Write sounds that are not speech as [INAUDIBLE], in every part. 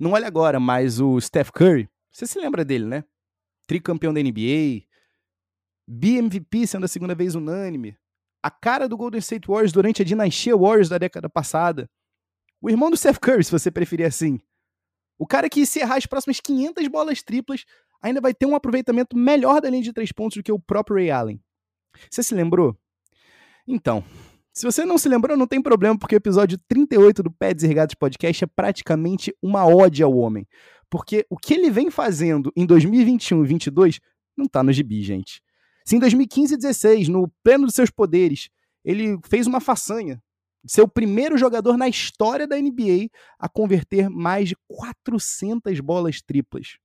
não olha agora, mas o Steph Curry, você se lembra dele, né? Tricampeão da NBA, BMVP sendo a segunda vez unânime, a cara do Golden State Warriors durante a dinastia Warriors da década passada. O irmão do Steph Curry, se você preferir assim. O cara que se errar as próximas 500 bolas triplas ainda vai ter um aproveitamento melhor da linha de três pontos do que o próprio Ray Allen. Você se lembrou? Então, se você não se lembrou, não tem problema, porque o episódio 38 do Peds e Podcast é praticamente uma ode ao homem. Porque o que ele vem fazendo em 2021 e 2022 não tá no gibi, gente. Se em 2015 e 16, no pleno dos seus poderes, ele fez uma façanha ser o primeiro jogador na história da NBA a converter mais de 400 bolas triplas.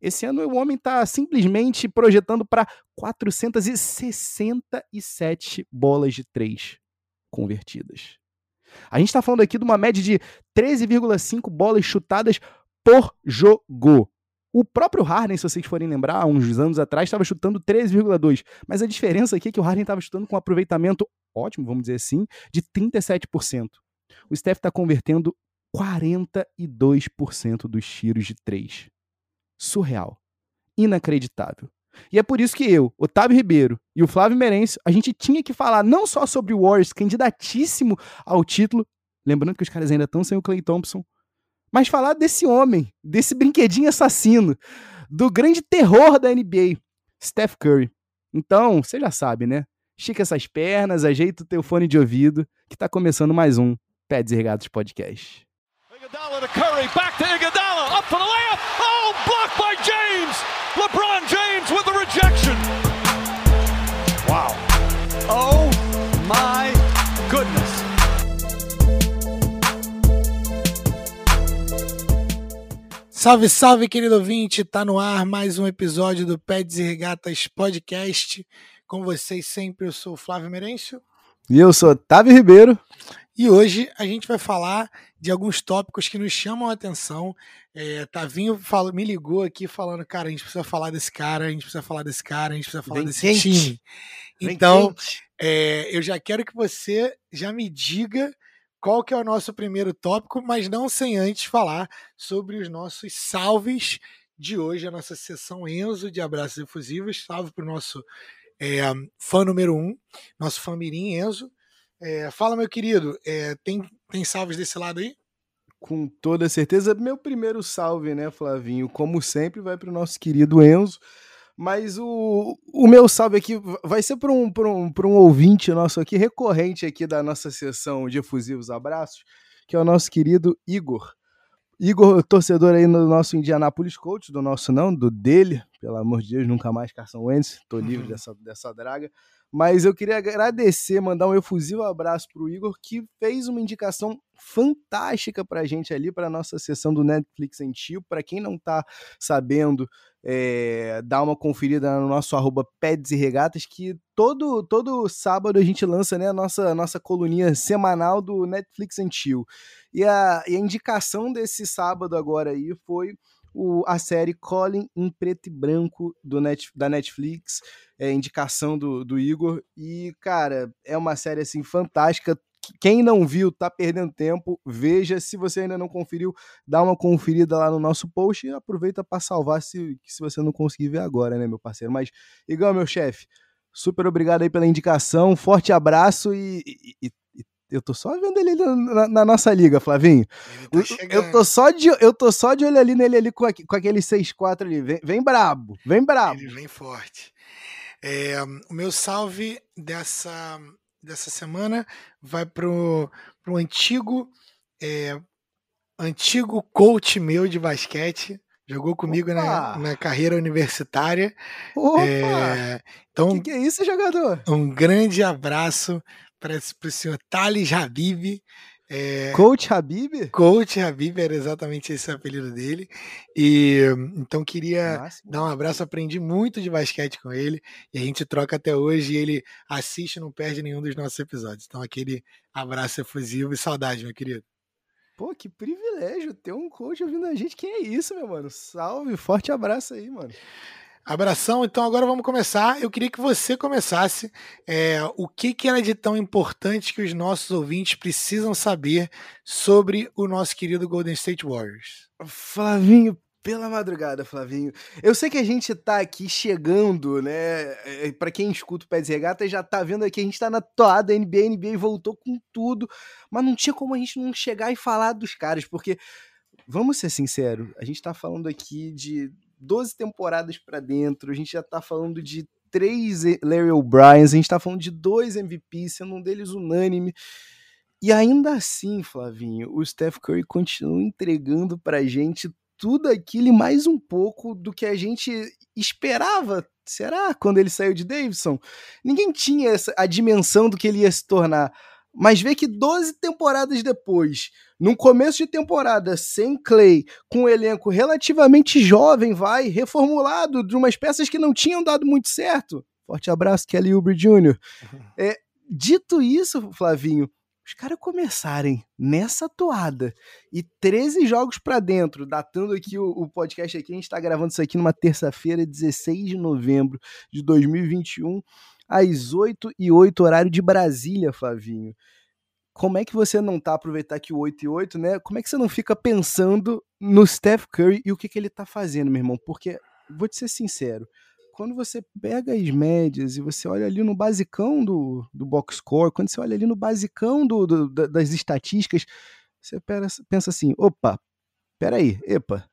Esse ano o homem está simplesmente projetando para 467 bolas de três convertidas. A gente está falando aqui de uma média de 13,5 bolas chutadas por jogo. O próprio Harden, se vocês forem lembrar, uns anos atrás, estava chutando 13,2. Mas a diferença aqui é que o Harden estava chutando com um aproveitamento ótimo, vamos dizer assim, de 37%. O Steph está convertendo 42% dos tiros de 3. Surreal. Inacreditável. E é por isso que eu, Otávio Ribeiro e o Flávio Merencio, a gente tinha que falar não só sobre o Warriors, candidatíssimo ao título, lembrando que os caras ainda estão sem o Clay Thompson, mas falar desse homem, desse brinquedinho assassino, do grande terror da NBA, Steph Curry. Então, você já sabe, né? Estica essas pernas, ajeita o teu fone de ouvido, que tá começando mais um Pés e Regatos Podcast. Iguodala to Curry, back to Iguodala, up for the layup, Salve, salve, querido ouvinte! Tá no ar mais um episódio do Peds e Regatas Podcast. Com vocês sempre, eu sou o Flávio Merencio. E eu sou Otávio Ribeiro. E hoje a gente vai falar de alguns tópicos que nos chamam a atenção. É, Tavinho fala, me ligou aqui falando, cara, a gente precisa falar desse cara, a gente precisa falar desse cara, a gente precisa falar Vem desse quente. time. Vem então, é, eu já quero que você já me diga qual que é o nosso primeiro tópico, mas não sem antes falar sobre os nossos salves de hoje, a nossa sessão Enzo de abraços efusivos. Salve para o nosso é, fã número um, nosso fã Mirim Enzo. É, fala, meu querido, é, tem, tem salves desse lado aí? Com toda certeza. Meu primeiro salve, né, Flavinho? Como sempre, vai para o nosso querido Enzo. Mas o, o meu salve aqui vai ser para um, um, um ouvinte nosso aqui, recorrente aqui da nossa sessão de efusivos abraços, que é o nosso querido Igor. Igor, torcedor aí no nosso Indianapolis Colts, do nosso não, do dele, pelo amor de Deus, nunca mais Carson Wentz, tô livre uhum. dessa, dessa draga. Mas eu queria agradecer, mandar um efusivo abraço para o Igor, que fez uma indicação fantástica para a gente ali, para nossa sessão do Netflix em Tio. Para quem não está sabendo, é, dá uma conferida no nosso arroba Peds e Regatas, que todo, todo sábado a gente lança né, a nossa, nossa coluninha semanal do Netflix Chill. E a, e a indicação desse sábado agora aí foi o, a série Colin em preto e branco do Net, da Netflix, é indicação do, do Igor. E, cara, é uma série assim fantástica. Quem não viu, tá perdendo tempo. Veja. Se você ainda não conferiu, dá uma conferida lá no nosso post e aproveita para salvar se, se você não conseguir ver agora, né, meu parceiro? Mas, Igor, meu chefe, super obrigado aí pela indicação. Forte abraço e, e, e eu tô só vendo ele na, na nossa liga, Flavinho. Tá eu, tô só de, eu tô só de olho ali nele ali com, com aquele 6-4 ali. Vem, vem brabo, vem brabo. Ele vem forte. É, o meu salve dessa, dessa semana vai pro, pro antigo, é, antigo coach meu de basquete. Jogou comigo na, na, carreira universitária. Opa! É, então, que, que é isso, jogador? Um grande abraço para o senhor Thales Habib. É, Coach Habib? Coach Habib era exatamente esse o apelido dele. E então queria Máximo. dar um abraço. Aprendi muito de basquete com ele e a gente troca até hoje. E ele assiste não perde nenhum dos nossos episódios. Então, aquele abraço efusivo e saudade, meu querido. Pô, que privilégio ter um coach ouvindo a gente. Quem é isso, meu mano? Salve, forte abraço aí, mano. Abração, então agora vamos começar. Eu queria que você começasse. É, o que, que era de tão importante que os nossos ouvintes precisam saber sobre o nosso querido Golden State Warriors? Flavinho, pela madrugada, Flavinho. Eu sei que a gente tá aqui chegando, né? É, para quem escuta o Pé de Regata já tá vendo aqui, a gente tá na toada NBA, NBA voltou com tudo, mas não tinha como a gente não chegar e falar dos caras, porque, vamos ser sinceros, a gente tá falando aqui de 12 temporadas para dentro, a gente já tá falando de três Larry O'Brien, a gente tá falando de dois MVPs, sendo um deles unânime. E ainda assim, Flavinho, o Steph Curry continua entregando pra gente tudo aquilo e mais um pouco do que a gente esperava. Será? Quando ele saiu de Davidson? Ninguém tinha essa, a dimensão do que ele ia se tornar. Mas vê que 12 temporadas depois, num começo de temporada sem Clay, com um elenco relativamente jovem, vai, reformulado, de umas peças que não tinham dado muito certo. Forte abraço, Kelly Oubre Jr. [LAUGHS] É, dito isso, Flavinho, os caras começarem nessa toada e 13 jogos para dentro, datando aqui o, o, podcast aqui, a gente tá gravando isso aqui numa terça-feira, 16 de novembro de 2021, às 8 e 8 horário de Brasília, Flavinho. Como é que você não tá aproveitar que o 8 e 8, né? Como é que você não fica pensando no Steph Curry e o que, que ele tá fazendo, meu irmão? Porque, vou te ser sincero, quando você pega as médias e você olha ali no basicão do, do box score, quando você olha ali no basicão do, do das estatísticas, você pensa assim, opa, peraí, epa,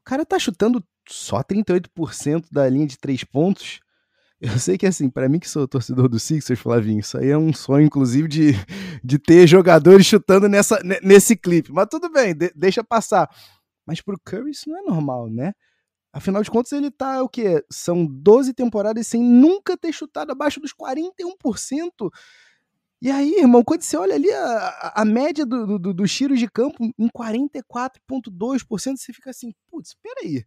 o cara tá chutando só 38% da linha de três pontos, eu sei que, assim, para mim que sou torcedor do Sixers, Flavinho, isso aí é um sonho, inclusive, de, de ter jogadores chutando nessa, nesse clipe. Mas tudo bem, de, deixa passar. Mas pro Curry isso não é normal, né? Afinal de contas, ele tá o quê? São 12 temporadas sem nunca ter chutado abaixo dos 41%. E aí, irmão, quando você olha ali a, a média dos do, do, tiros de campo em 44,2%, você fica assim, putz, peraí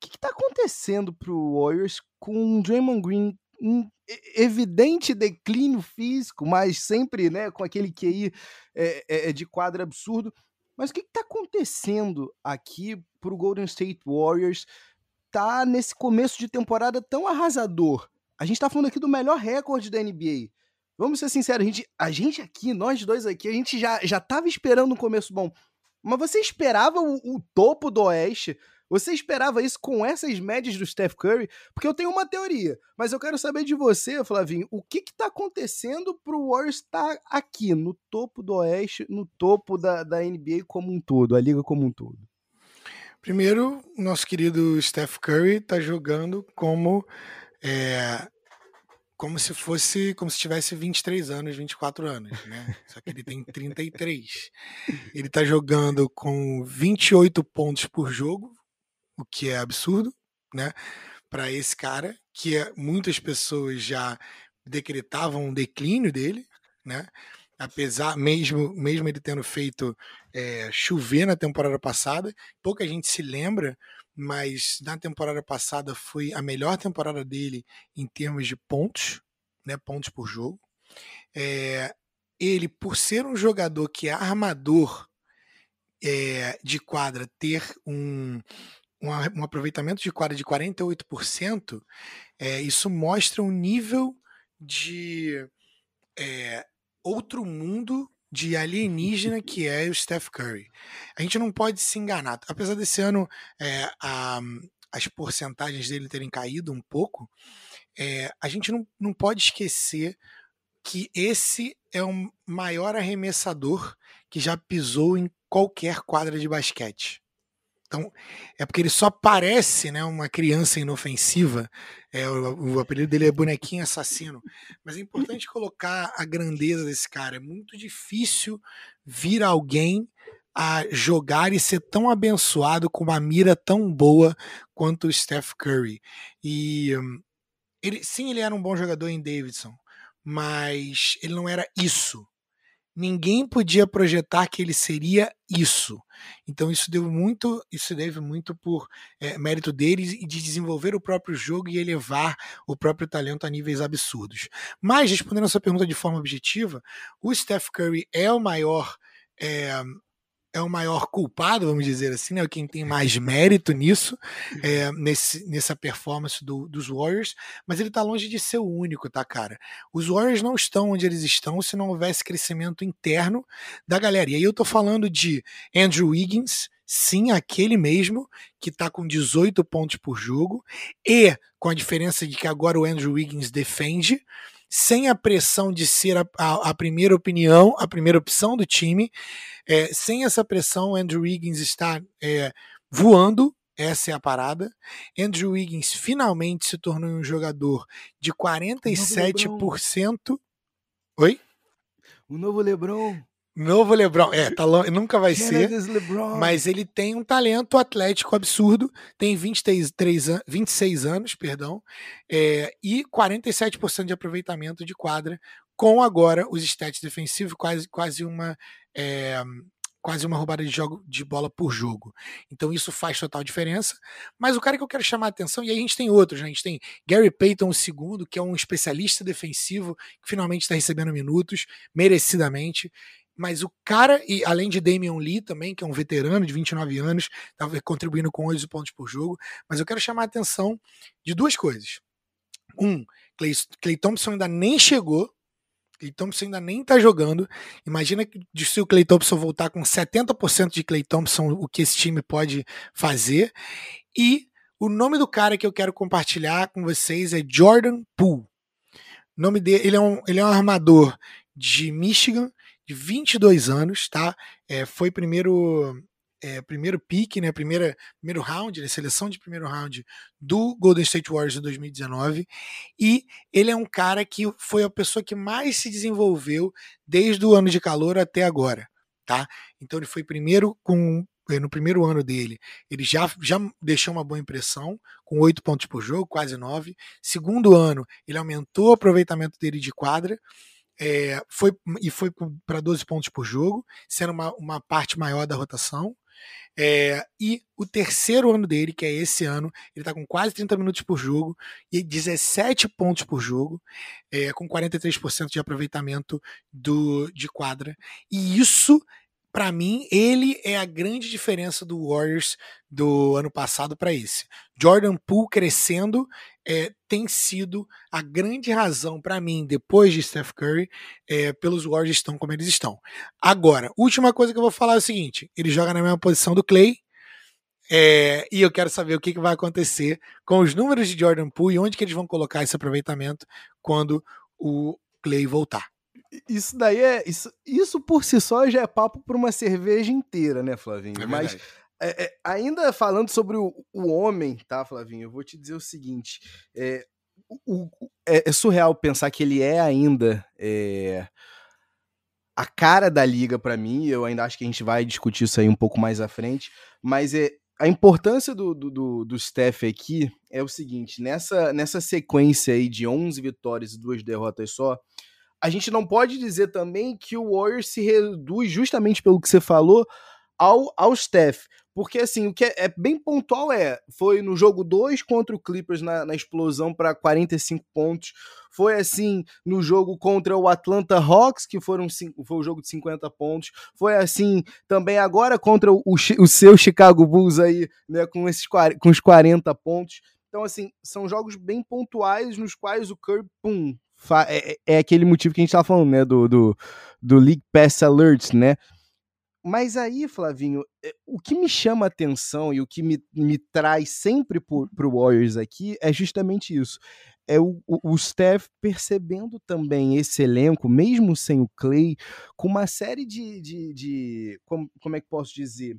que está acontecendo para o Warriors com o Draymond Green um evidente declínio físico, mas sempre né, com aquele QI é, é, é, de quadro absurdo. Mas o que está acontecendo aqui para o Golden State Warriors tá nesse começo de temporada tão arrasador? A gente está falando aqui do melhor recorde da NBA. Vamos ser sinceros, a gente, a gente aqui, nós dois aqui, a gente já, já tava esperando um começo bom. Mas você esperava o, o topo do Oeste? Você esperava isso com essas médias do Steph Curry? Porque eu tenho uma teoria, mas eu quero saber de você, Flavinho, o que está acontecendo para o Warriors estar tá aqui, no topo do Oeste, no topo da, da NBA como um todo, a liga como um todo? Primeiro, nosso querido Steph Curry está jogando como é, como se fosse, como se tivesse 23 anos, 24 anos, né? Só que ele tem 33. Ele está jogando com 28 pontos por jogo, o que é absurdo, né? Para esse cara, que é, muitas pessoas já decretavam um declínio dele, né? Apesar, mesmo, mesmo ele tendo feito é, chover na temporada passada, pouca gente se lembra, mas na temporada passada foi a melhor temporada dele em termos de pontos, né? Pontos por jogo. É, ele, por ser um jogador que é armador é, de quadra, ter um, um, aproveitamento de quadra de 48%, é, isso mostra um nível de é, outro mundo de alienígena [LAUGHS] que é o Steph Curry. A gente não pode se enganar. Apesar desse ano é, a, as porcentagens dele terem caído um pouco, é, a gente não, não pode esquecer que esse é o maior arremessador que já pisou em qualquer quadra de basquete. Então, é porque ele só parece né, uma criança inofensiva. É, o, o, apelido dele é bonequinho assassino. Mas é importante colocar a grandeza desse cara. É muito difícil vir alguém a jogar e ser tão abençoado com uma mira tão boa quanto o Steph Curry. E ele, sim, ele era um bom jogador em Davidson, mas ele não era isso ninguém podia projetar que ele seria isso. Então isso deu muito, isso deve muito por é, mérito deles e de desenvolver o próprio jogo e elevar o próprio talento a níveis absurdos. Mas respondendo a sua pergunta de forma objetiva, o Steph Curry é o maior é, é o maior culpado, vamos dizer assim, né? Quem tem mais mérito nisso, é, nesse, nessa performance do, dos Warriors, mas ele está longe de ser o único, tá, cara? Os Warriors não estão onde eles estão se não houvesse crescimento interno da galera. E aí eu tô falando de Andrew Wiggins, sim, aquele mesmo que está com 18 pontos por jogo, e com a diferença de que agora o Andrew Wiggins defende sem a pressão de ser a, a, a primeira opinião, a primeira opção do time. É, sem essa pressão, Andrew Wiggins está é, voando. Essa é a parada. Andrew Wiggins finalmente se tornou um jogador de 47%. Oi? O novo LeBron. Novo LeBron. É, tá long... nunca vai ser. Mas ele tem um talento atlético absurdo. Tem 23, 3 an... 26 anos, perdão. É, e 47% de aproveitamento de quadra. Com agora os stats defensivos, quase, quase uma. É, quase uma roubada de, jogo, de bola por jogo. Então isso faz total diferença. Mas o cara que eu quero chamar a atenção, e aí a gente tem outros, né? a gente tem Gary Payton, o segundo, que é um especialista defensivo, que finalmente está recebendo minutos, merecidamente mas o cara, e além de Damian Lee também, que é um veterano de 29 anos, estava contribuindo com 11 pontos por jogo, mas eu quero chamar a atenção de duas coisas. Um, Clay, Clay Thompson ainda nem chegou, Clay Thompson ainda nem tá jogando. Imagina que se o Clay Thompson voltar com 70% de Clay Thompson, o que esse time pode fazer. E o nome do cara que eu quero compartilhar com vocês é Jordan Poole. O nome dele, ele é um, ele é um armador de Michigan, de 22 anos, tá? É, foi primeiro é, primeiro pick, né, primeira, primeiro round, né, seleção de primeiro round do Golden State Warriors em 2019, e ele é um cara que foi a pessoa que mais se desenvolveu desde o ano de calor até agora, tá? Então ele foi primeiro com é, no primeiro ano dele, ele já, já deixou uma boa impressão, com oito pontos por jogo, quase nove. Segundo ano, ele aumentou o aproveitamento dele de quadra, é, foi, e foi para 12 pontos por jogo, sendo uma, uma parte maior da rotação. É, e o terceiro ano dele, que é esse ano, ele está com quase 30 minutos por jogo e 17 pontos por jogo, é, com 43% de aproveitamento do, de quadra. E isso para mim, ele é a grande diferença do Warriors do ano passado para esse. Jordan Poole crescendo é, tem sido a grande razão para mim, depois de Steph Curry, é, pelos Warriors estão como eles estão. Agora, última coisa que eu vou falar é o seguinte: ele joga na mesma posição do Clay. É, e eu quero saber o que, que vai acontecer com os números de Jordan Poole e onde que eles vão colocar esse aproveitamento quando o Clay voltar. Isso daí é. Isso, isso por si só já é papo para uma cerveja inteira, né, Flavinho? É Mas é, é, ainda falando sobre o, o, homem, tá, Flavinho? Eu vou te dizer o seguinte: é, o, é, é surreal pensar que ele é ainda é, a cara da liga para mim. Eu ainda acho que a gente vai discutir isso aí um pouco mais à frente. Mas é, a importância do, do, do, do Steph aqui é o seguinte: nessa, nessa sequência aí de 11 vitórias e duas derrotas só a gente não pode dizer também que o Warriors se reduz justamente pelo que você falou ao, ao Steph. Porque, assim, o que é, é bem pontual é: foi no jogo 2 contra o Clippers na, na explosão para 45 pontos. Foi assim no jogo contra o Atlanta Hawks, que foram, foi o jogo de 50 pontos. Foi assim também agora contra o, o seu Chicago Bulls aí, né, com, esses, com os 40 pontos. Então, assim, são jogos bem pontuais nos quais o Curry, pum, é, é, é, aquele motivo que a gente tava falando, né? Do, do, do League Pass Alerts, né? Mas aí, Flavinho, é, o que me chama atenção e o que me, me traz sempre para o Warriors aqui é justamente isso. É o, o, o Steph percebendo também esse elenco, mesmo sem o Clay, com uma série de. de, de como, como é que posso dizer?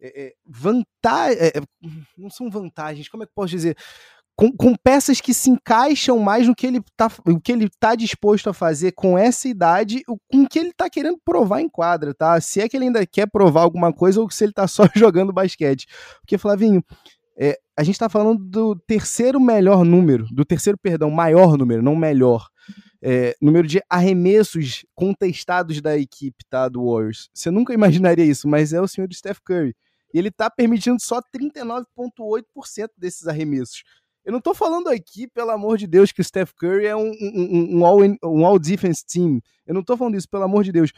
É, é, vantagem, é, não são vantagens, como é que posso dizer? Com, com, peças que se encaixam mais no que ele tá, o que ele tá disposto a fazer com essa idade, com o que ele tá querendo provar em quadra, tá? Se é que ele ainda quer provar alguma coisa ou se ele tá só [LAUGHS] jogando basquete. Porque, Flavinho, é, a gente tá falando do terceiro melhor número, do terceiro, perdão, maior número, não melhor. É, número de arremessos contestados da equipe, tá? Do Warriors. Você nunca imaginaria isso, mas é o senhor Steph Curry. E ele tá permitindo só 39,8% desses arremessos. Eu não tô falando aqui, pelo amor de Deus, que o Steph Curry é um, um, um, all, um all defense team. Eu não tô falando isso, pelo amor de Deus.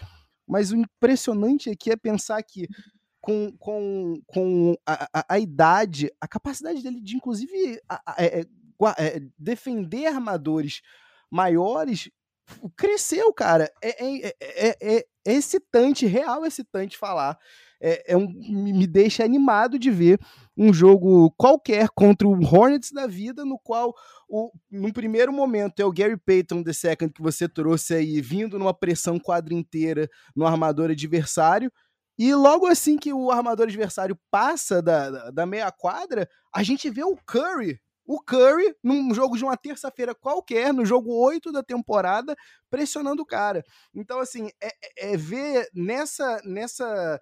Mas o impressionante aqui é pensar que com, com, com a, a, a idade, a capacidade dele de, inclusive, a, é, é, é, defender armadores maiores cresceu, cara. É, é, é, é, excitante, real excitante falar. É, um, me deixa animado de ver um jogo qualquer contra o Hornets da vida, no qual, o, no primeiro momento, é o Gary Payton II que você trouxe aí, vindo numa pressão quadra inteira no armador adversário, e logo assim que o armador adversário passa da, da, da meia quadra, a gente vê o Curry o Curry, num jogo de uma terça-feira qualquer, no jogo 8 da temporada, pressionando o cara. Então, assim, é, é, é ver nessa, nessa.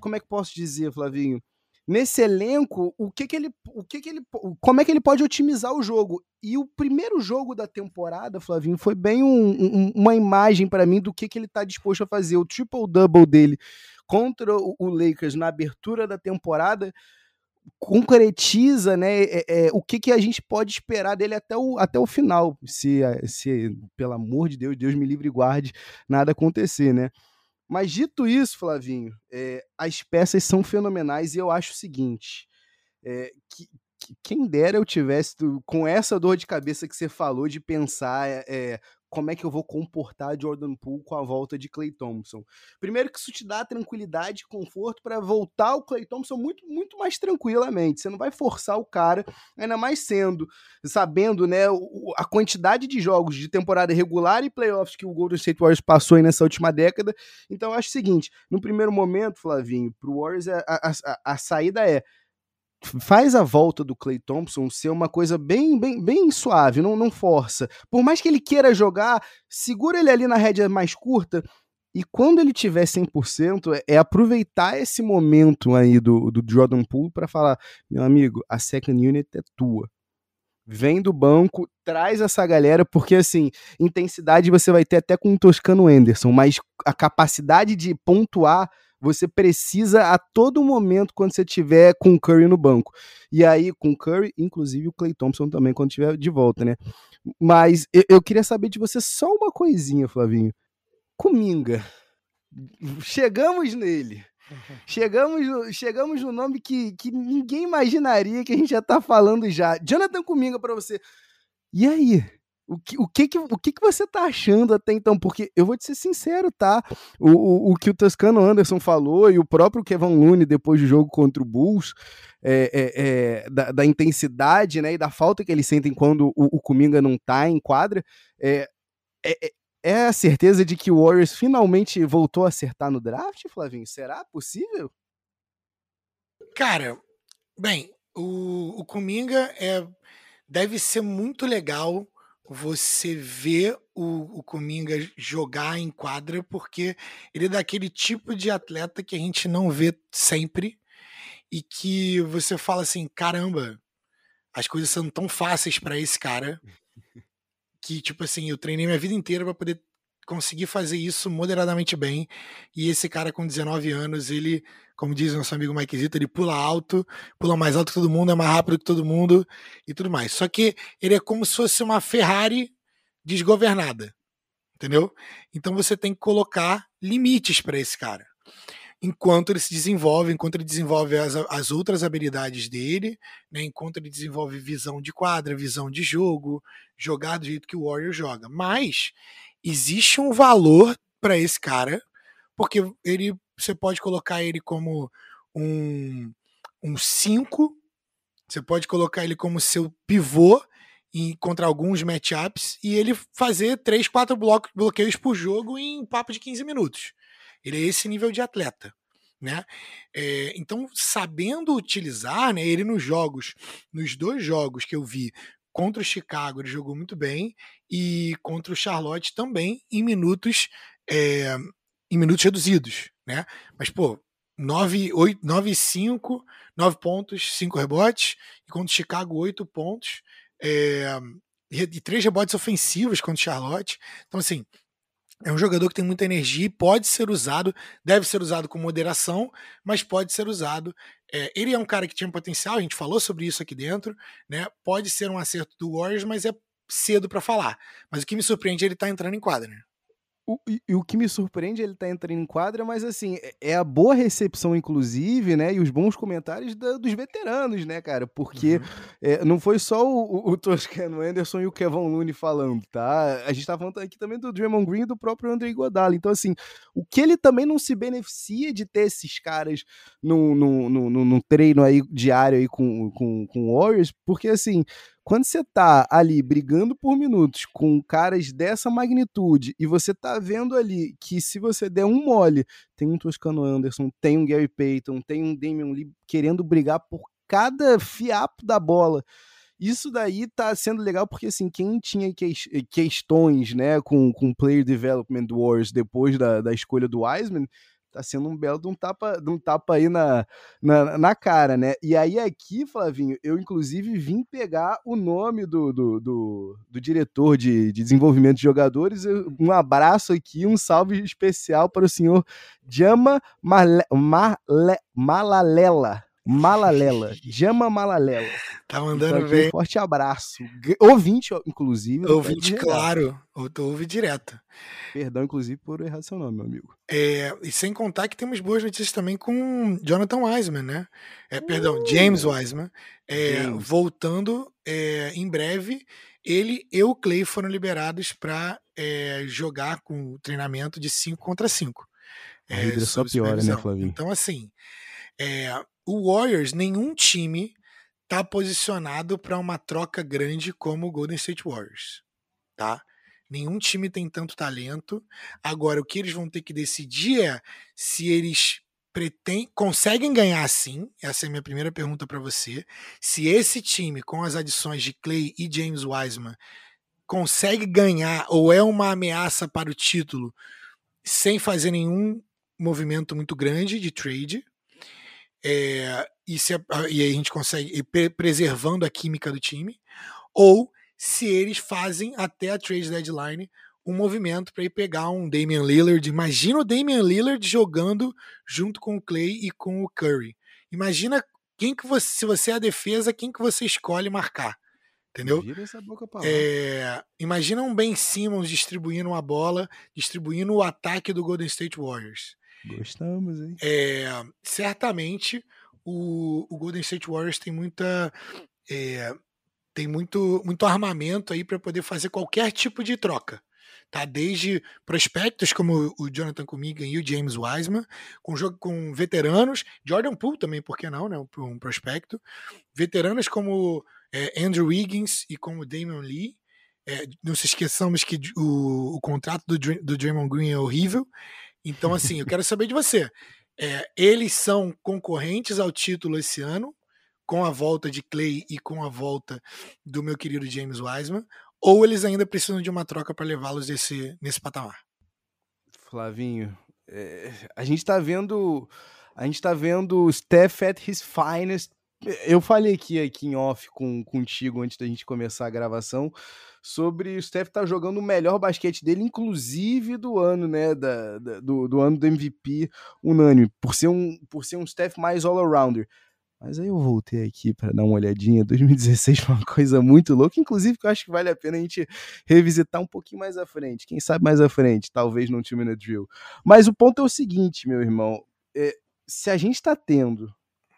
Como é que posso dizer, Flavinho? Nesse elenco, o que que ele. O que que ele como é que ele pode otimizar o jogo? E o primeiro jogo da temporada, Flavinho, foi bem um, um, uma imagem para mim do que, que ele está disposto a fazer. O triple-double dele contra o Lakers na abertura da temporada concretiza né, é, é, o que, que a gente pode esperar dele até o, até o final, se, se, pelo amor de Deus, Deus me livre e guarde, nada acontecer, né? Mas dito isso, Flavinho, é, as peças são fenomenais e eu acho o seguinte: é, que, que, quem dera eu tivesse com essa dor de cabeça que você falou de pensar é, como é que eu vou comportar Jordan Poole com a volta de Clay Thompson. Primeiro que isso te dá tranquilidade e conforto para voltar o Clay Thompson muito, muito mais tranquilamente. Você não vai forçar o cara, ainda mais sendo, sabendo, né, a quantidade de jogos de temporada regular e playoffs que o Golden State Warriors passou aí nessa última década. Então eu acho o seguinte, no primeiro momento, Flavinho, pro Warriors a, a, a, a saída é faz a volta do Clay Thompson ser uma coisa bem, bem, bem suave, não, não força. Por mais que ele queira jogar, segura ele ali na rédea mais curta. E quando ele tiver 100%, é, é aproveitar esse momento aí do, do Jordan Poole para falar: meu amigo, a second unit é tua. Vem do banco, traz essa galera, porque assim, intensidade você vai ter até com o Toscano Anderson, mas a capacidade de pontuar você precisa a todo momento quando você tiver com o Curry no banco. E aí, com o Curry, inclusive o Clay Thompson também, quando tiver de volta, né? Mas eu, eu queria saber de você só uma coisinha, Flavinho. Cominga. Chegamos nele. Chegamos, chegamos no nome que, que ninguém imaginaria que a gente já tá falando já. Jonathan Cominga para você. E aí? O que, o, que, que, o que, que você tá achando até então? Porque eu vou te ser sincero, tá? O, o, o que o Toscano Anderson falou e o próprio Kevin Looney depois do jogo contra o Bulls, é, é, é, da, da, intensidade né, e da falta que eles sentem quando o, o Kuminga não tá em quadra, é, é, é, é a certeza de que o Warriors finalmente voltou a acertar no draft, Flavinho? Será possível? Cara, bem, o, o Kuminga é, deve ser muito legal você vê o, o Cominga jogar em quadra, porque ele é daquele tipo de atleta que a gente não vê sempre e que você fala assim: caramba, as coisas são tão fáceis para esse cara que, tipo assim, eu treinei minha vida inteira para poder conseguir fazer isso moderadamente bem. E esse cara com 19 anos, ele como diz nosso amigo Mike Zito, ele pula alto, pula mais alto que todo mundo, é mais rápido que todo mundo e tudo mais. Só que ele é como se fosse uma Ferrari desgovernada, entendeu? Então você tem que colocar limites para esse cara. Enquanto ele se desenvolve, enquanto ele desenvolve as, as outras habilidades dele, né, enquanto ele desenvolve visão de quadra, visão de jogo, jogar do jeito que o Warrior joga. Mas existe um valor para esse cara, porque ele você pode colocar ele como um 5, um cinco, você pode colocar ele como seu pivô em, contra alguns matchups e ele fazer 3, 4 bloqueios por jogo em um papo de 15 minutos. Ele é esse nível de atleta. Né? É, então, sabendo utilizar, né, ele nos jogos, nos dois jogos que eu vi contra o Chicago, ele jogou muito bem, e contra o Charlotte também, em minutos, é, em minutos reduzidos né? Mas, pô, 9, 8, 9 5, 9 pontos, 5 rebotes, e contra o Chicago, 8 pontos, é, e 3 rebotes ofensivos contra o Charlotte. Então, assim, é um jogador que tem muita energia e pode ser usado, deve ser usado com moderação, mas pode ser usado. É, ele é um cara que tinha potencial, a gente falou sobre isso aqui dentro, né? Pode ser um acerto do Warriors, mas é cedo para falar. Mas o que me surpreende é ele tá entrando em quadra, né? O, e, o que me surpreende, ele tá entrando em quadra, mas assim, é, é a boa recepção, inclusive, né? E os bons comentários da, dos veteranos, né, cara? Porque uhum. é, não foi só o, o, o Toscano Anderson e o Kevin Looney falando, tá? A gente tá falando aqui também do Draymond Green e do próprio André Godala. Então, assim, o que ele também não se beneficia de ter esses caras no, no, no, no, no treino aí diário aí com, com, com o Warriors, porque assim, quando você tá ali brigando por minutos com caras dessa magnitude e você tá vendo ali que se você der um mole, tem um Toscano Anderson, tem um Gary Payton, tem um Damian Lee querendo brigar por cada fiapo da bola. Isso daí tá sendo legal porque, assim, quem tinha questões, né, com, com Player Development Wars depois da, da escolha do Wiseman, tá sendo um belo de um tapa, de um tapa aí na, na, na, cara, né? E aí aqui, Flavinho, eu inclusive vim pegar o nome do, do, do, do diretor de, de, desenvolvimento de jogadores. Um abraço aqui, um salve especial para o senhor Jama Malalela. Malalela, Jama Malalela. Tá mandando então, bem. Um forte abraço. Ouvinte, inclusive. Ouvinte, claro. Ouve direto. Perdão, inclusive, por errar seu nome, meu amigo. É, e sem contar que temos boas notícias também com Jonathan Wiseman, né? É, perdão, uh! James Wiseman. É, James. Voltando é, em breve. Ele e o Clay foram liberados para é, jogar com o treinamento de 5 contra 5. A é, só piora, né, Flavinho? Então, assim, é, o Warriors, nenhum time tá posicionado para uma troca grande como o Golden State Warriors, tá? Nenhum time tem tanto talento. Agora, o que eles vão ter que decidir é se eles conseguem ganhar sim. Essa é a minha primeira pergunta para você. Se esse time, com as adições de Clay e James Wiseman, consegue ganhar ou é uma ameaça para o título sem fazer nenhum movimento muito grande de trade, é, e, se, e aí a gente consegue ir preservando a química do time, ou se eles fazem até a trade deadline um movimento para ir pegar um Damian Lillard. Imagina o Damian Lillard jogando junto com o Clay e com o Curry. Imagina quem que você, se você é a defesa, quem que você escolhe marcar. Entendeu? É, imagina um Ben Simmons distribuindo uma bola, distribuindo o ataque do Golden State Warriors. Gostamos, hein? É, certamente o, o, Golden State Warriors tem muita. É, tem muito, muito armamento aí para poder fazer qualquer tipo de troca. Tá? Desde prospectos como o Jonathan Comigan e o James Wiseman, com, jogo, com veteranos, Jordan Poole também, por que não, né? Um prospecto. Veteranos como é, Andrew Wiggins e como Damian Lee. É, não se esqueçamos que o, o contrato do, do Draymond Green é horrível. Então, assim, eu quero saber de você. É, eles são concorrentes ao título esse ano, com a volta de Clay e com a volta do meu querido James Wiseman, ou eles ainda precisam de uma troca para levá-los nesse, nesse patamar? Flavinho, é, a gente está vendo. A gente tá vendo Steph at his finest. Eu falei aqui, aqui em off com, contigo antes da gente começar a gravação sobre o Steph estar tá jogando o melhor basquete dele, inclusive do ano, né? Da, da do, do, ano do MVP unânime, por ser um, por ser um Steph mais all-arounder. Mas aí eu voltei aqui para dar uma olhadinha. 2016 foi uma coisa muito louca, inclusive que eu acho que vale a pena a gente revisitar um pouquinho mais à frente. Quem sabe mais à frente, talvez num time na drill. Mas o ponto é o seguinte, meu irmão. É, se a gente está tendo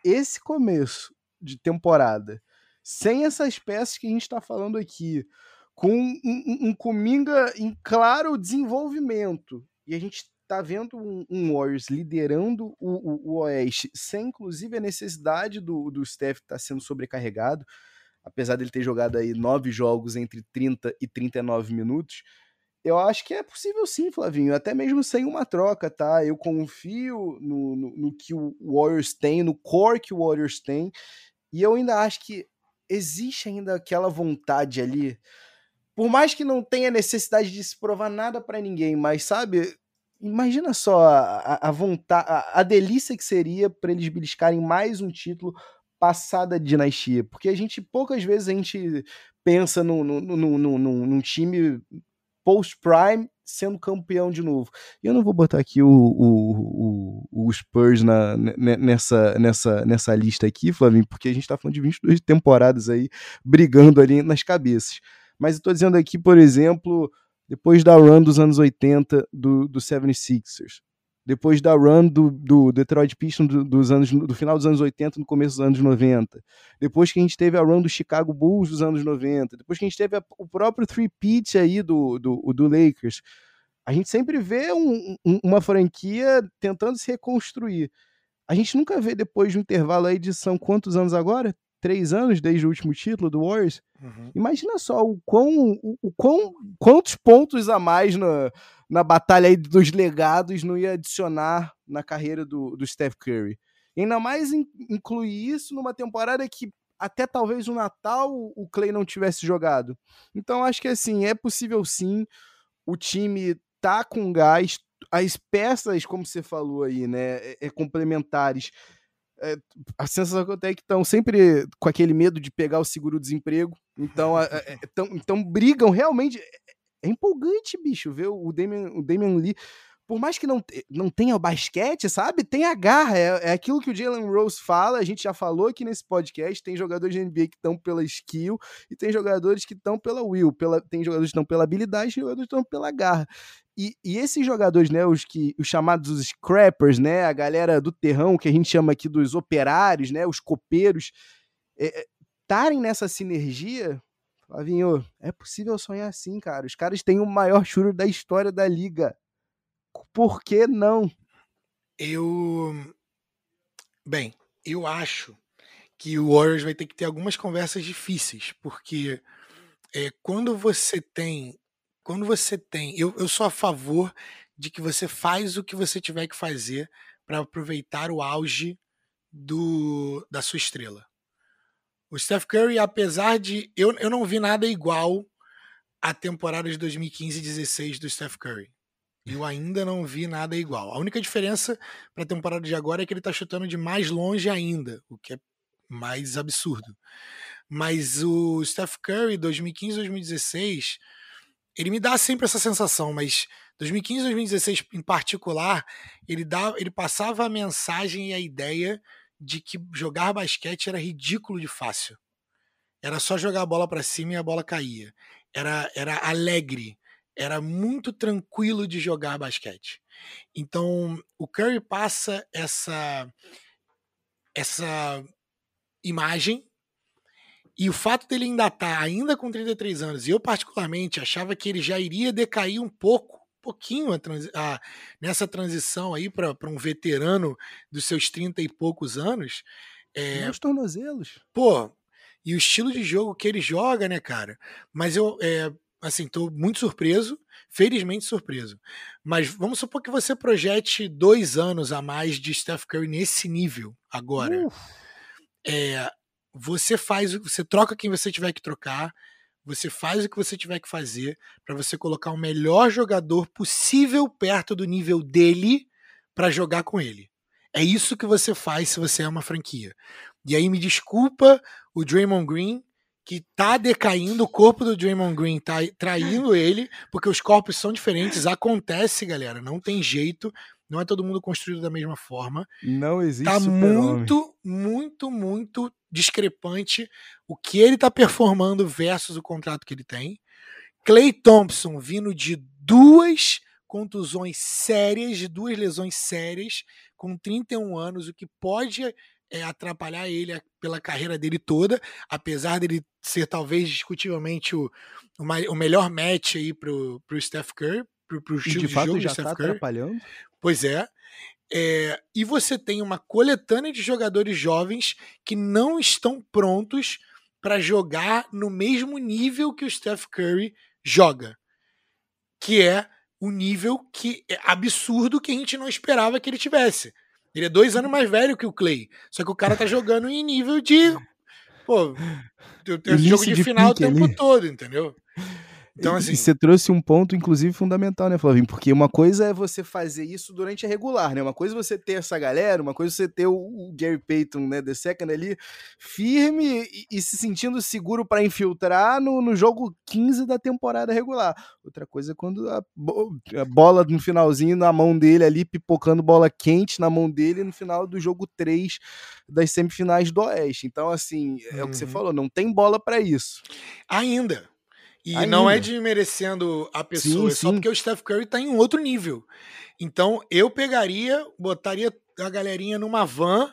esse começo de temporada sem essas peças que a gente está falando aqui, com um, um, Cominga em claro desenvolvimento. E a gente tá vendo um, um Warriors liderando o, o, o, Oeste, sem inclusive a necessidade do, do Steph estar tá sendo sobrecarregado, apesar dele ter jogado aí nove jogos entre 30 e 39 minutos. Eu acho que é possível sim, Flavinho, até mesmo sem uma troca, tá? Eu confio no, no, no que o Warriors tem, no core que o Warriors tem, e eu ainda acho que existe ainda aquela vontade ali por mais que não tenha necessidade de se provar nada para ninguém, mas sabe, imagina só a, a vontade, a, a, delícia que seria para eles beliscarem mais um título passada de dinastia, porque a gente poucas vezes a gente pensa num, num, num, num, num time post-prime sendo campeão de novo. E eu não vou botar aqui o, o, o, o Spurs na, nessa, nessa, nessa lista aqui, Flavinho, porque a gente tá falando de 22 temporadas aí brigando ali nas cabeças. Mas eu tô dizendo aqui, por exemplo, depois da run dos anos 80 do, do 76ers, depois da run do, do Detroit Pistons do, dos anos, do final dos anos 80 no começo dos anos 90, depois que a gente teve a run do Chicago Bulls dos anos 90, depois que a gente teve a, o próprio three-peat aí do, do, do Lakers, a gente sempre vê um, um, uma franquia tentando se reconstruir. A gente nunca vê depois de um intervalo aí de são quantos anos agora? três anos desde o último título do Warriors. Uhum. Imagina só o quão, o, o quão, quantos pontos a mais na, na batalha aí dos legados não ia adicionar na carreira do, do Steph Curry. E ainda mais in, incluir isso numa temporada que até talvez o Natal o Clay não tivesse jogado. Então acho que assim, é possível sim. O time tá com gás, as peças, como você falou aí, né, é, é complementares é, a sensação que eu tenho é que estão sempre com aquele medo de pegar o seguro-desemprego. Então, é, então, então brigam realmente. É, é empolgante, bicho, ver o Damian, o Damian Lee. Por mais que não, não tenha o basquete, sabe? Tem a garra. É, é aquilo que o Jalen Rose fala. A gente já falou aqui nesse podcast. Tem jogadores de NBA que estão pela skill e tem jogadores que estão pela will. Pela, tem jogadores que estão pela habilidade e jogadores que estão pela garra. E, e, esses jogadores, né, os que os chamados os scrappers, né, a galera do terrão que a gente chama aqui dos operários, né, os copeiros, estarem é, nessa sinergia, Flavinho, é possível sonhar assim, cara. Os caras têm o maior churro da história da liga. Por que não? Eu bem, eu acho que o Warriors vai ter que ter algumas conversas difíceis, porque é, quando você tem quando você tem. Eu, eu sou a favor de que você faz o que você tiver que fazer para aproveitar o auge do, da sua estrela. O Steph Curry, apesar de. Eu, eu não vi nada igual à temporada de 2015 e 16 do Steph Curry. Eu ainda não vi nada igual. A única diferença para a temporada de agora é que ele está chutando de mais longe ainda, o que é mais absurdo. Mas o Steph Curry, 2015 2016 ele me dá sempre essa sensação, mas 2015 2016 em particular, ele, dá, ele passava a mensagem e a ideia de que jogar basquete era ridículo de fácil. Era só jogar a bola para cima e a bola caía. Era, era alegre, era muito tranquilo de jogar basquete. Então, o Curry passa essa essa imagem e o fato dele ainda estar tá ainda com 33 anos, e eu particularmente achava que ele já iria decair um pouco, pouquinho a transi a, nessa transição aí para um veterano dos seus 30 e poucos anos. É, os tornozelos. Pô, e o estilo de jogo que ele joga, né, cara? Mas eu, é, assim, tô muito surpreso, felizmente surpreso. Mas vamos supor que você projete dois anos a mais de Steph Curry nesse nível agora. É, você faz, você troca quem você tiver que trocar, você faz o que você tiver que fazer para você colocar o melhor jogador possível perto do nível dele para jogar com ele. É isso que você faz se você é uma franquia. E aí me desculpa o Draymond Green que tá decaindo, o corpo do Draymond Green tá traindo ele, porque os corpos são diferentes, [LAUGHS] acontece, galera, não tem jeito. Não é todo mundo construído da mesma forma. Não existe. Tá muito, muito, muito discrepante o que ele tá performando versus o contrato que ele tem. Clay Thompson vindo de duas contusões sérias, de duas lesões sérias, com 31 anos, o que pode é, atrapalhar ele pela carreira dele toda, apesar dele ser talvez discutivelmente o, o, melhor match aí pro, pro Steph Curry, pro, pro estilo de, de fato, jogo já do Steph tá Curry. atrapalhando. Pois é. é. E você tem uma coletânea de jogadores jovens que não estão prontos para jogar no mesmo nível que o Steph Curry joga. Que é o nível que é absurdo que a gente não esperava que ele tivesse. Ele é dois anos mais velho que o Clay. Só que o cara tá jogando em nível de. [LAUGHS] Pô, jogo de, de final o tempo ali. todo, entendeu? Então, assim... E você trouxe um ponto, inclusive, fundamental, né, Flavinho? Porque uma coisa é você fazer isso durante a regular, né? Uma coisa é você ter essa galera, uma coisa é você ter o, Gary Payton, né, The Second ali, firme e, e se sentindo seguro para infiltrar no, no jogo 15 da temporada regular. Outra coisa é quando a, a, bola no finalzinho na mão dele ali, pipocando bola quente na mão dele no final do jogo 3 das semifinais do Oeste. Então, assim, é uhum. o que você uhum. falou, não tem bola para isso. Ainda. E Ainda. não é desmerecendo a pessoa, sim, é só sim. porque o Steph Curry tá em um outro nível. Então eu pegaria, botaria a galerinha numa van.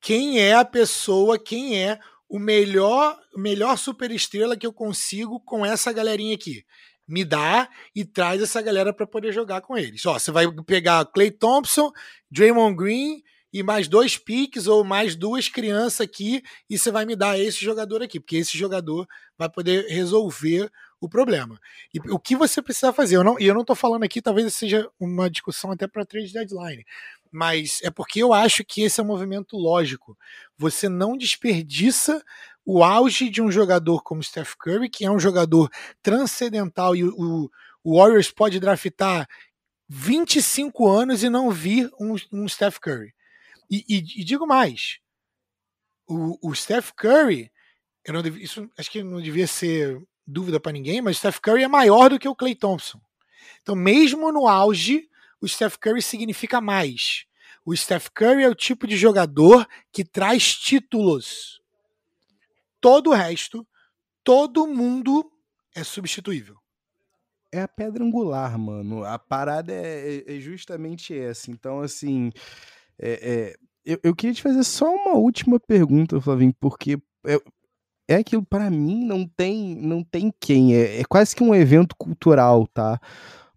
Quem é a pessoa, quem é o melhor, melhor superestrela que eu consigo com essa galerinha aqui? Me dá e traz essa galera para poder jogar com eles. Ó, você vai pegar Clay Thompson, Draymond Green e mais dois piques ou mais duas crianças aqui e você vai me dar esse jogador aqui, porque esse jogador vai poder resolver o problema. E o que você precisa fazer? Eu não, e eu não estou falando aqui, talvez seja uma discussão até para trade deadline, mas é porque eu acho que esse é um movimento lógico. Você não desperdiça o auge de um jogador como Steph Curry, que é um jogador transcendental e o, o Warriors pode draftar 25 anos e não vir um, um Steph Curry. E, e, e digo mais: o, o, Steph Curry, isso acho que não devia ser dúvida para ninguém, mas o Steph Curry é maior do que o Clay Thompson. Então, mesmo no auge, o Steph Curry significa mais. O Steph Curry é o tipo de jogador que traz títulos. Todo o resto, todo mundo é substituível. É a pedra angular, mano. A parada é, é justamente essa. Então, assim, é, é, eu, eu, queria te fazer só uma última pergunta, Flavinho, porque é, é aquilo para mim não tem não tem quem é, é quase que um evento cultural, tá?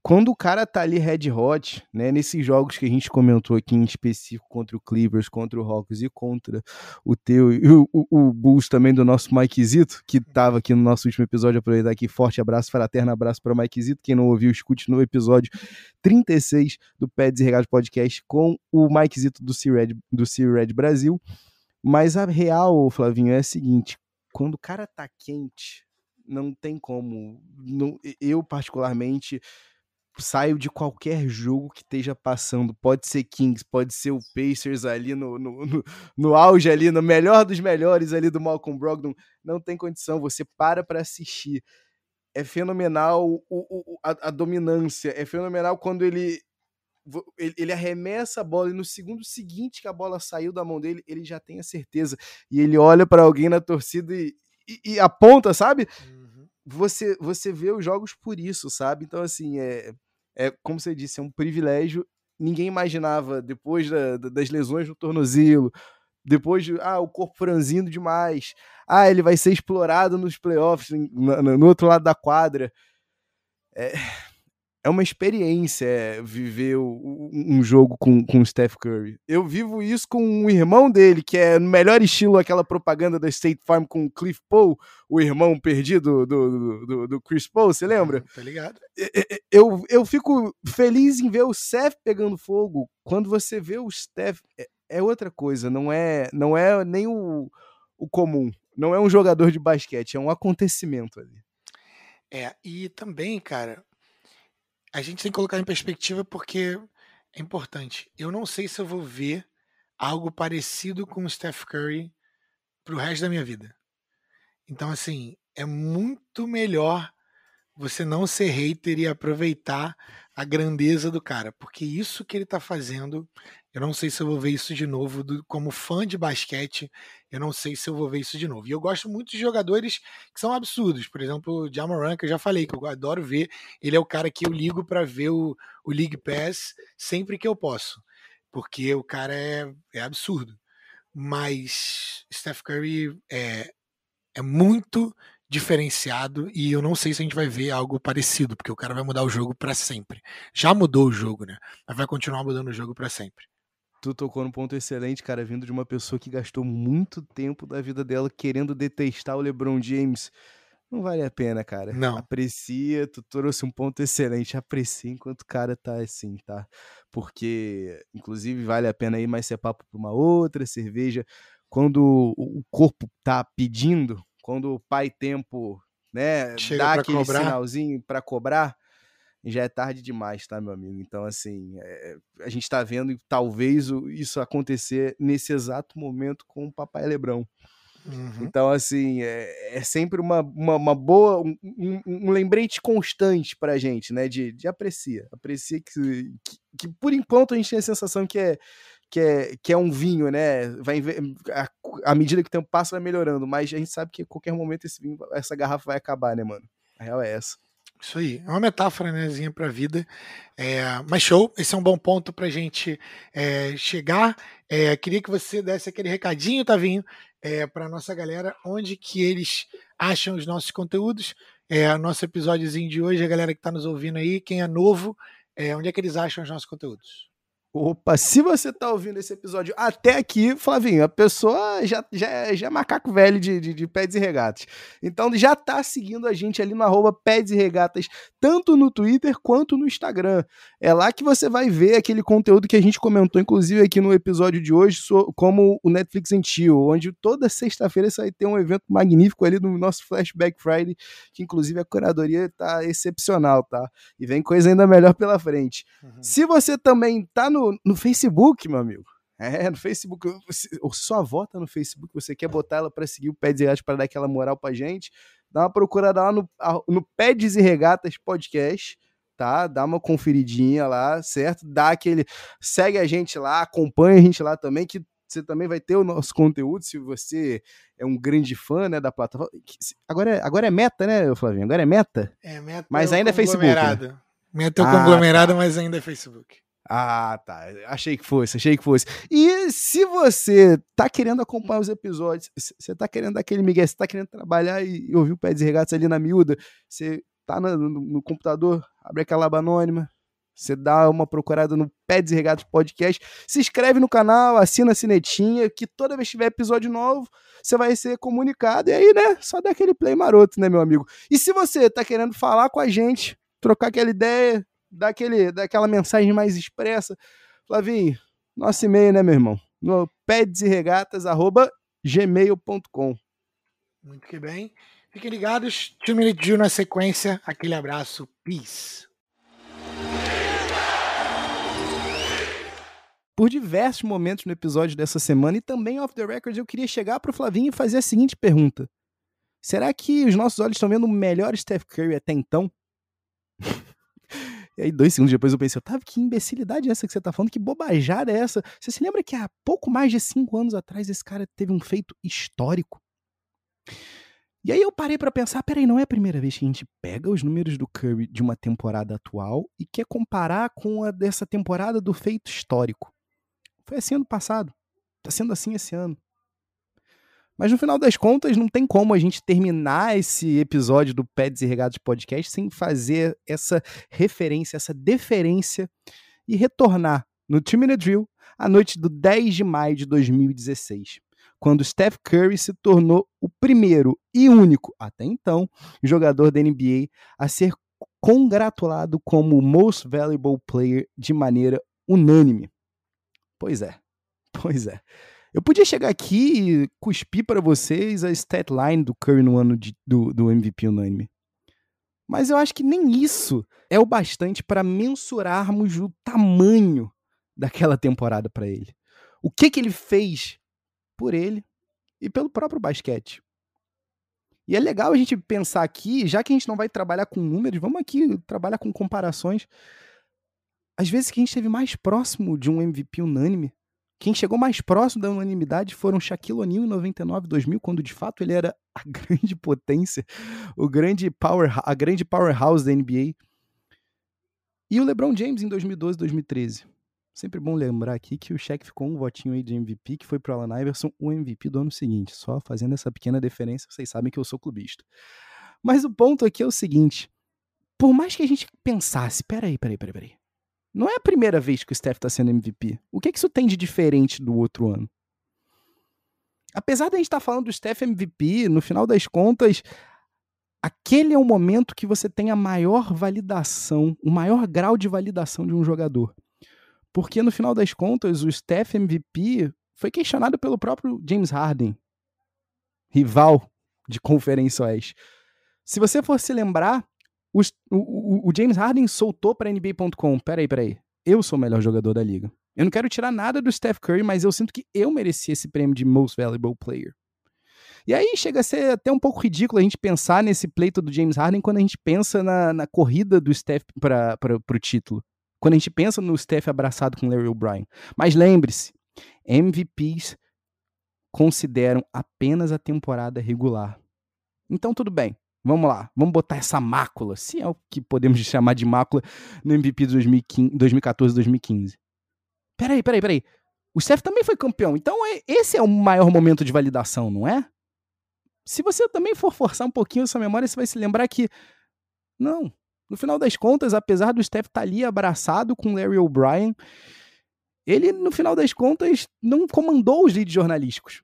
Quando o cara tá ali red hot, né, nesses jogos que a gente comentou aqui em específico contra o Clippers, contra o Hawks e contra o teu e o, o, o Bulls também do nosso Mike Zito, que tava aqui no nosso último episódio, aproveitar aqui, forte abraço, fraterno abraço para o Mike Zito, quem não ouviu, escute no episódio 36 do Pé Desregado Podcast com o Mike Zito do C-Red, do C-Red Brasil, mas a real, Flavinho, é a seguinte, quando o cara tá quente, não tem como, não, eu particularmente saio de qualquer jogo que esteja passando. Pode ser Kings, pode ser o Pacers ali no, no, no, no auge, ali, no melhor dos melhores ali do Malcolm Brogdon. Não tem condição, você para para assistir. É fenomenal o, o, a, a, dominância, é fenomenal quando ele, ele, ele arremessa a bola e no segundo seguinte que a bola saiu da mão dele, ele já tem a certeza. E ele olha para alguém na torcida e, e, e aponta, sabe? Hum você você vê os jogos por isso, sabe? Então, assim, é, é como você disse, é um privilégio. Ninguém imaginava, depois da, das lesões no tornozelo, depois de ah, o corpo franzindo demais, ah, ele vai ser explorado nos playoffs, no, no outro lado da quadra. É, é uma experiência é, viver o, um jogo com, com o Steph Curry. Eu vivo isso com o irmão dele, que é no melhor estilo aquela propaganda da State Farm com o Cliff Paul, o irmão perdido do, do, do, do Chris Paul, você lembra? Tá ligado? Eu, eu fico feliz em ver o Steph pegando fogo. Quando você vê o Steph, é, é outra coisa, não é, não é nem o, o comum. Não é um jogador de basquete, é um acontecimento ali. É, e também, cara, a gente tem que colocar em perspectiva porque é importante. Eu não sei se eu vou ver algo parecido com o Steph Curry pro resto da minha vida. Então, assim, é muito melhor você não ser hater e aproveitar a grandeza do cara, porque isso que ele tá fazendo, eu não sei se eu vou ver isso de novo. Do, como fã de basquete, eu não sei se eu vou ver isso de novo. E eu gosto muito de jogadores que são absurdos. Por exemplo, o Jamoran, que eu já falei, que eu adoro ver. Ele é o cara que eu ligo para ver o, o League Pass sempre que eu posso. Porque o cara é, é absurdo. Mas Steph Curry é, é muito diferenciado e eu não sei se a gente vai ver algo parecido, porque o cara vai mudar o jogo para sempre. Já mudou o jogo, né? Mas vai continuar mudando o jogo para sempre. Tu tocou num ponto excelente, cara, vindo de uma pessoa que gastou muito tempo da vida dela querendo detestar o LeBron James. Não vale a pena, cara. Não. Aprecia, tu trouxe um ponto excelente. Aprecia enquanto o cara tá assim, tá? Porque, inclusive, vale a pena ir mais ser papo pra uma outra cerveja. Quando o corpo tá pedindo, quando o pai tempo, né, Chega dá aquele cobrar. sinalzinho para cobrar, já é tarde demais, tá, meu amigo? Então, assim, é, a gente tá vendo talvez isso acontecer nesse exato momento com o papai Lebrão. Uhum. Então, assim, é, é sempre uma, uma, uma boa, um, um, um, lembrete constante pra gente, né? De, de aprecia. Aprecia que, que, que, por enquanto, a gente tem a sensação que é, que é, que é um vinho, né? Vai, à medida que o tempo passa, vai melhorando, mas a gente sabe que a qualquer momento esse vinho, essa garrafa vai acabar, né, mano? A real é essa. Isso aí, é uma metáfora, né, para a vida. É, mas show, esse é um bom ponto para a gente é, chegar. É, queria que você desse aquele recadinho, Tavinho, é, para nossa galera, onde que eles acham os nossos conteúdos. É, nosso episódiozinho de hoje, a galera que está nos ouvindo aí, quem é novo, é, onde é que eles acham os nossos conteúdos? Opa, se você tá ouvindo esse episódio até aqui, Flavinho, a pessoa já, já, já é macaco velho de, de, de Peds e Regatas. Então já tá seguindo a gente ali no arroba Peds e Regatas, tanto no Twitter quanto no Instagram. É lá que você vai ver aquele conteúdo que a gente comentou, inclusive aqui no episódio de hoje, como o Netflix Chill, onde toda sexta-feira você vai ter um evento magnífico ali no nosso Flashback Friday, que inclusive a curadoria tá excepcional, tá? E vem coisa ainda melhor pela frente. Uhum. Se você também tá no no, Facebook, meu amigo. É, no Facebook. Ou sua avó tá no Facebook, você quer botar ela para seguir o Pés e Regatas para dar aquela moral pra gente, dá uma procurada lá no, no Pés e Regatas Podcast, tá? Dá uma conferidinha lá, certo? Dá aquele. Segue a gente lá, acompanha a gente lá também, que você também vai ter o nosso conteúdo, se você é um grande fã né, da plataforma. Agora é, agora é meta, né, Flavinho? Agora é meta? É meta. Mas ainda é Facebook. Né? Meta é o ah, conglomerado, tá. mas ainda é Facebook. Ah, tá. Achei que fosse, achei que fosse. E se você tá querendo acompanhar os episódios, você tá querendo aquele migué, você tá querendo trabalhar e, ouvir o pé de regatas ali na miúda, você tá no, no, computador, abre aquela aba anônima, você dá uma procurada no Pé de Regatas Podcast, se inscreve no canal, assina a sinetinha, que toda vez que tiver episódio novo, você vai ser comunicado. E aí, né, só dá aquele play maroto, né, meu amigo? E se você tá querendo falar com a gente, trocar aquela ideia, daquele, daquela mensagem mais expressa. Flavinho, nosso e-mail, né, meu irmão? No pedsregatas.gmail.com. Muito que bem. Fiquem ligados. Two Minute Jill na sequência. Aquele abraço. Peace. Por diversos momentos no episódio dessa semana e também off the record, eu queria chegar para o Flavinho e fazer a seguinte pergunta: Será que os nossos olhos estão vendo o melhor Steph Curry até então? [LAUGHS] E aí, dois segundos depois, eu pensei, Otávio, que imbecilidade é essa que você tá falando? Que bobajada é essa? Você se lembra que há pouco mais de cinco anos atrás esse cara teve um feito histórico? E aí eu parei para pensar, peraí, não é a primeira vez que a gente pega os números do Curry de uma temporada atual e quer comparar com a dessa temporada do feito histórico. Foi assim ano passado. Tá sendo assim esse ano. Mas no final das contas, não tem como a gente terminar esse episódio do Pets e Regados Podcast sem fazer essa referência, essa deferência e retornar no Two Minute Drill a noite do 10 de maio de 2016, quando Steph Curry se tornou o primeiro e único, até então, jogador da NBA a ser congratulado como Most Valuable Player de maneira unânime. Pois é, pois é. Eu podia chegar aqui e cuspir para vocês a stat line do Curry no ano de, do, do MVP unânime. Mas eu acho que nem isso é o bastante para mensurarmos o tamanho daquela temporada para ele. O que, que ele fez por ele e pelo próprio basquete. E é legal a gente pensar aqui, já que a gente não vai trabalhar com números, vamos aqui trabalhar com comparações. Às vezes que a gente esteve mais próximo de um MVP unânime quem chegou mais próximo da unanimidade foram Shaquille O'Neal em 99, 2000, quando de fato ele era a [LAUGHS] grande potência, o grande power, a grande powerhouse da NBA. E o LeBron James em 2012, 2013. Sempre bom lembrar aqui que o Shaq ficou um votinho aí de MVP, que foi para Allen Iverson, o MVP do ano seguinte. Só fazendo essa pequena deferência, vocês sabem que eu sou clubista. Mas o ponto aqui é o seguinte: por mais que a gente pensasse, peraí, peraí, peraí, peraí. Não é a primeira vez que o Steph está sendo MVP. O que, que isso tem de diferente do outro ano? Apesar de a gente estar tá falando do Steph MVP, no final das contas, aquele é o momento que você tem a maior validação, o maior grau de validação de um jogador. Porque no final das contas, o Steph MVP foi questionado pelo próprio James Harden, rival de Conferência Oeste. Se você for se lembrar, o, o, James Harden soltou para NBA.com: peraí, peraí, eu sou o melhor jogador da liga. Eu não quero tirar nada do Steph Curry, mas eu sinto que eu mereci esse prêmio de Most Valuable Player. E aí chega a ser até um pouco ridículo a gente pensar nesse pleito do James Harden quando a gente pensa na, na corrida do Steph para o título. Quando a gente pensa no Steph abraçado com Larry O'Brien. Mas lembre-se, MVPs consideram apenas a temporada regular. Então tudo bem. Vamos lá, vamos botar essa mácula, se é o que podemos [LAUGHS] chamar de mácula no MVP de 2014 2015. Peraí, peraí, peraí. O Steph também foi campeão, então é, esse é o maior momento de validação, não é? Se você também for forçar um pouquinho essa memória, você vai se lembrar que. Não. No final das contas, apesar do Steph estar tá ali abraçado com Larry O'Brien, ele, no final das contas, não comandou os leads jornalísticos.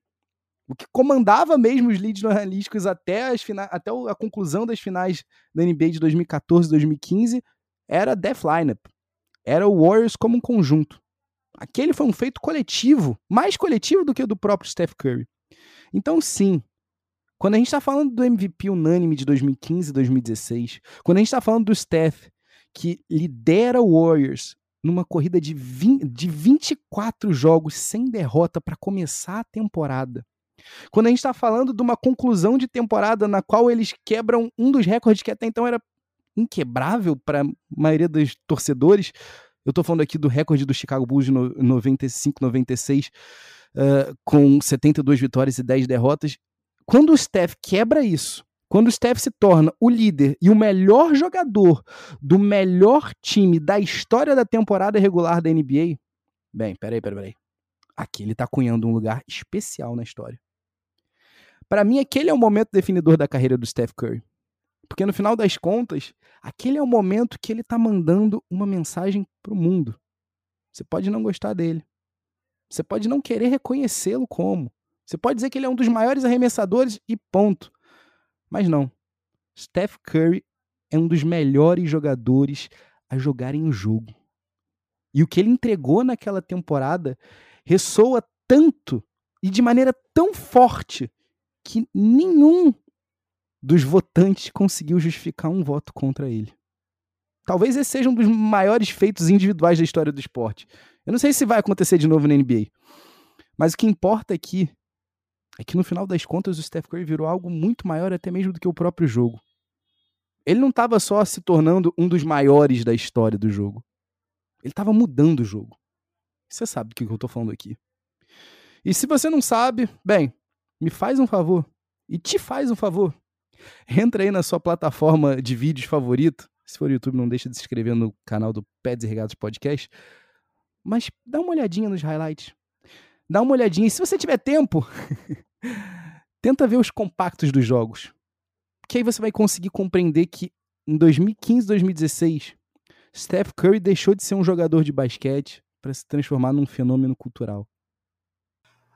O que comandava mesmo os leads jornalísticos até, as fina... até a conclusão das finais da NBA de 2014 2015 era a Death Lineup. Era o Warriors como um conjunto. Aquele foi um feito coletivo, mais coletivo do que o do próprio Steph Curry. Então, sim, quando a gente está falando do MVP unânime de 2015 e 2016, quando a gente está falando do Steph, que lidera o Warriors numa corrida de, 20, de 24 jogos sem derrota para começar a temporada, quando a gente está falando de uma conclusão de temporada na qual eles quebram um dos recordes que até então era inquebrável para a maioria dos torcedores, eu estou falando aqui do recorde do Chicago Bulls de 95, 96, uh, com 72 vitórias e 10 derrotas. Quando o Steph quebra isso, quando o Steph se torna o líder e o melhor jogador do melhor time da história da temporada regular da NBA, bem, peraí, peraí, peraí. Aqui ele está cunhando um lugar especial na história. Para mim, aquele é o momento definidor da carreira do Steph Curry. Porque no final das contas, aquele é o momento que ele está mandando uma mensagem para o mundo. Você pode não gostar dele. Você pode não querer reconhecê-lo como. Você pode dizer que ele é um dos maiores arremessadores e ponto. Mas não. Steph Curry é um dos melhores jogadores a jogarem o jogo. E o que ele entregou naquela temporada ressoa tanto e de maneira tão forte que nenhum dos votantes conseguiu justificar um voto contra ele. Talvez esse seja um dos maiores feitos individuais da história do esporte. Eu não sei se vai acontecer de novo na NBA. Mas o que importa aqui é que no final das contas o Steph Curry virou algo muito maior até mesmo do que o próprio jogo. Ele não estava só se tornando um dos maiores da história do jogo. Ele estava mudando o jogo. Você sabe do que eu estou falando aqui. E se você não sabe, bem, me faz um favor. E te faz um favor. Entra aí na sua plataforma de vídeos favorito. Se for YouTube, não deixa de se inscrever no canal do Peds e Regatos Podcast. Mas dá uma olhadinha nos highlights. Dá uma olhadinha. E se você tiver tempo, [LAUGHS] tenta ver os compactos dos jogos. Que aí você vai conseguir compreender que em 2015, 2016, Steph Curry deixou de ser um jogador de basquete para se transformar num fenômeno cultural.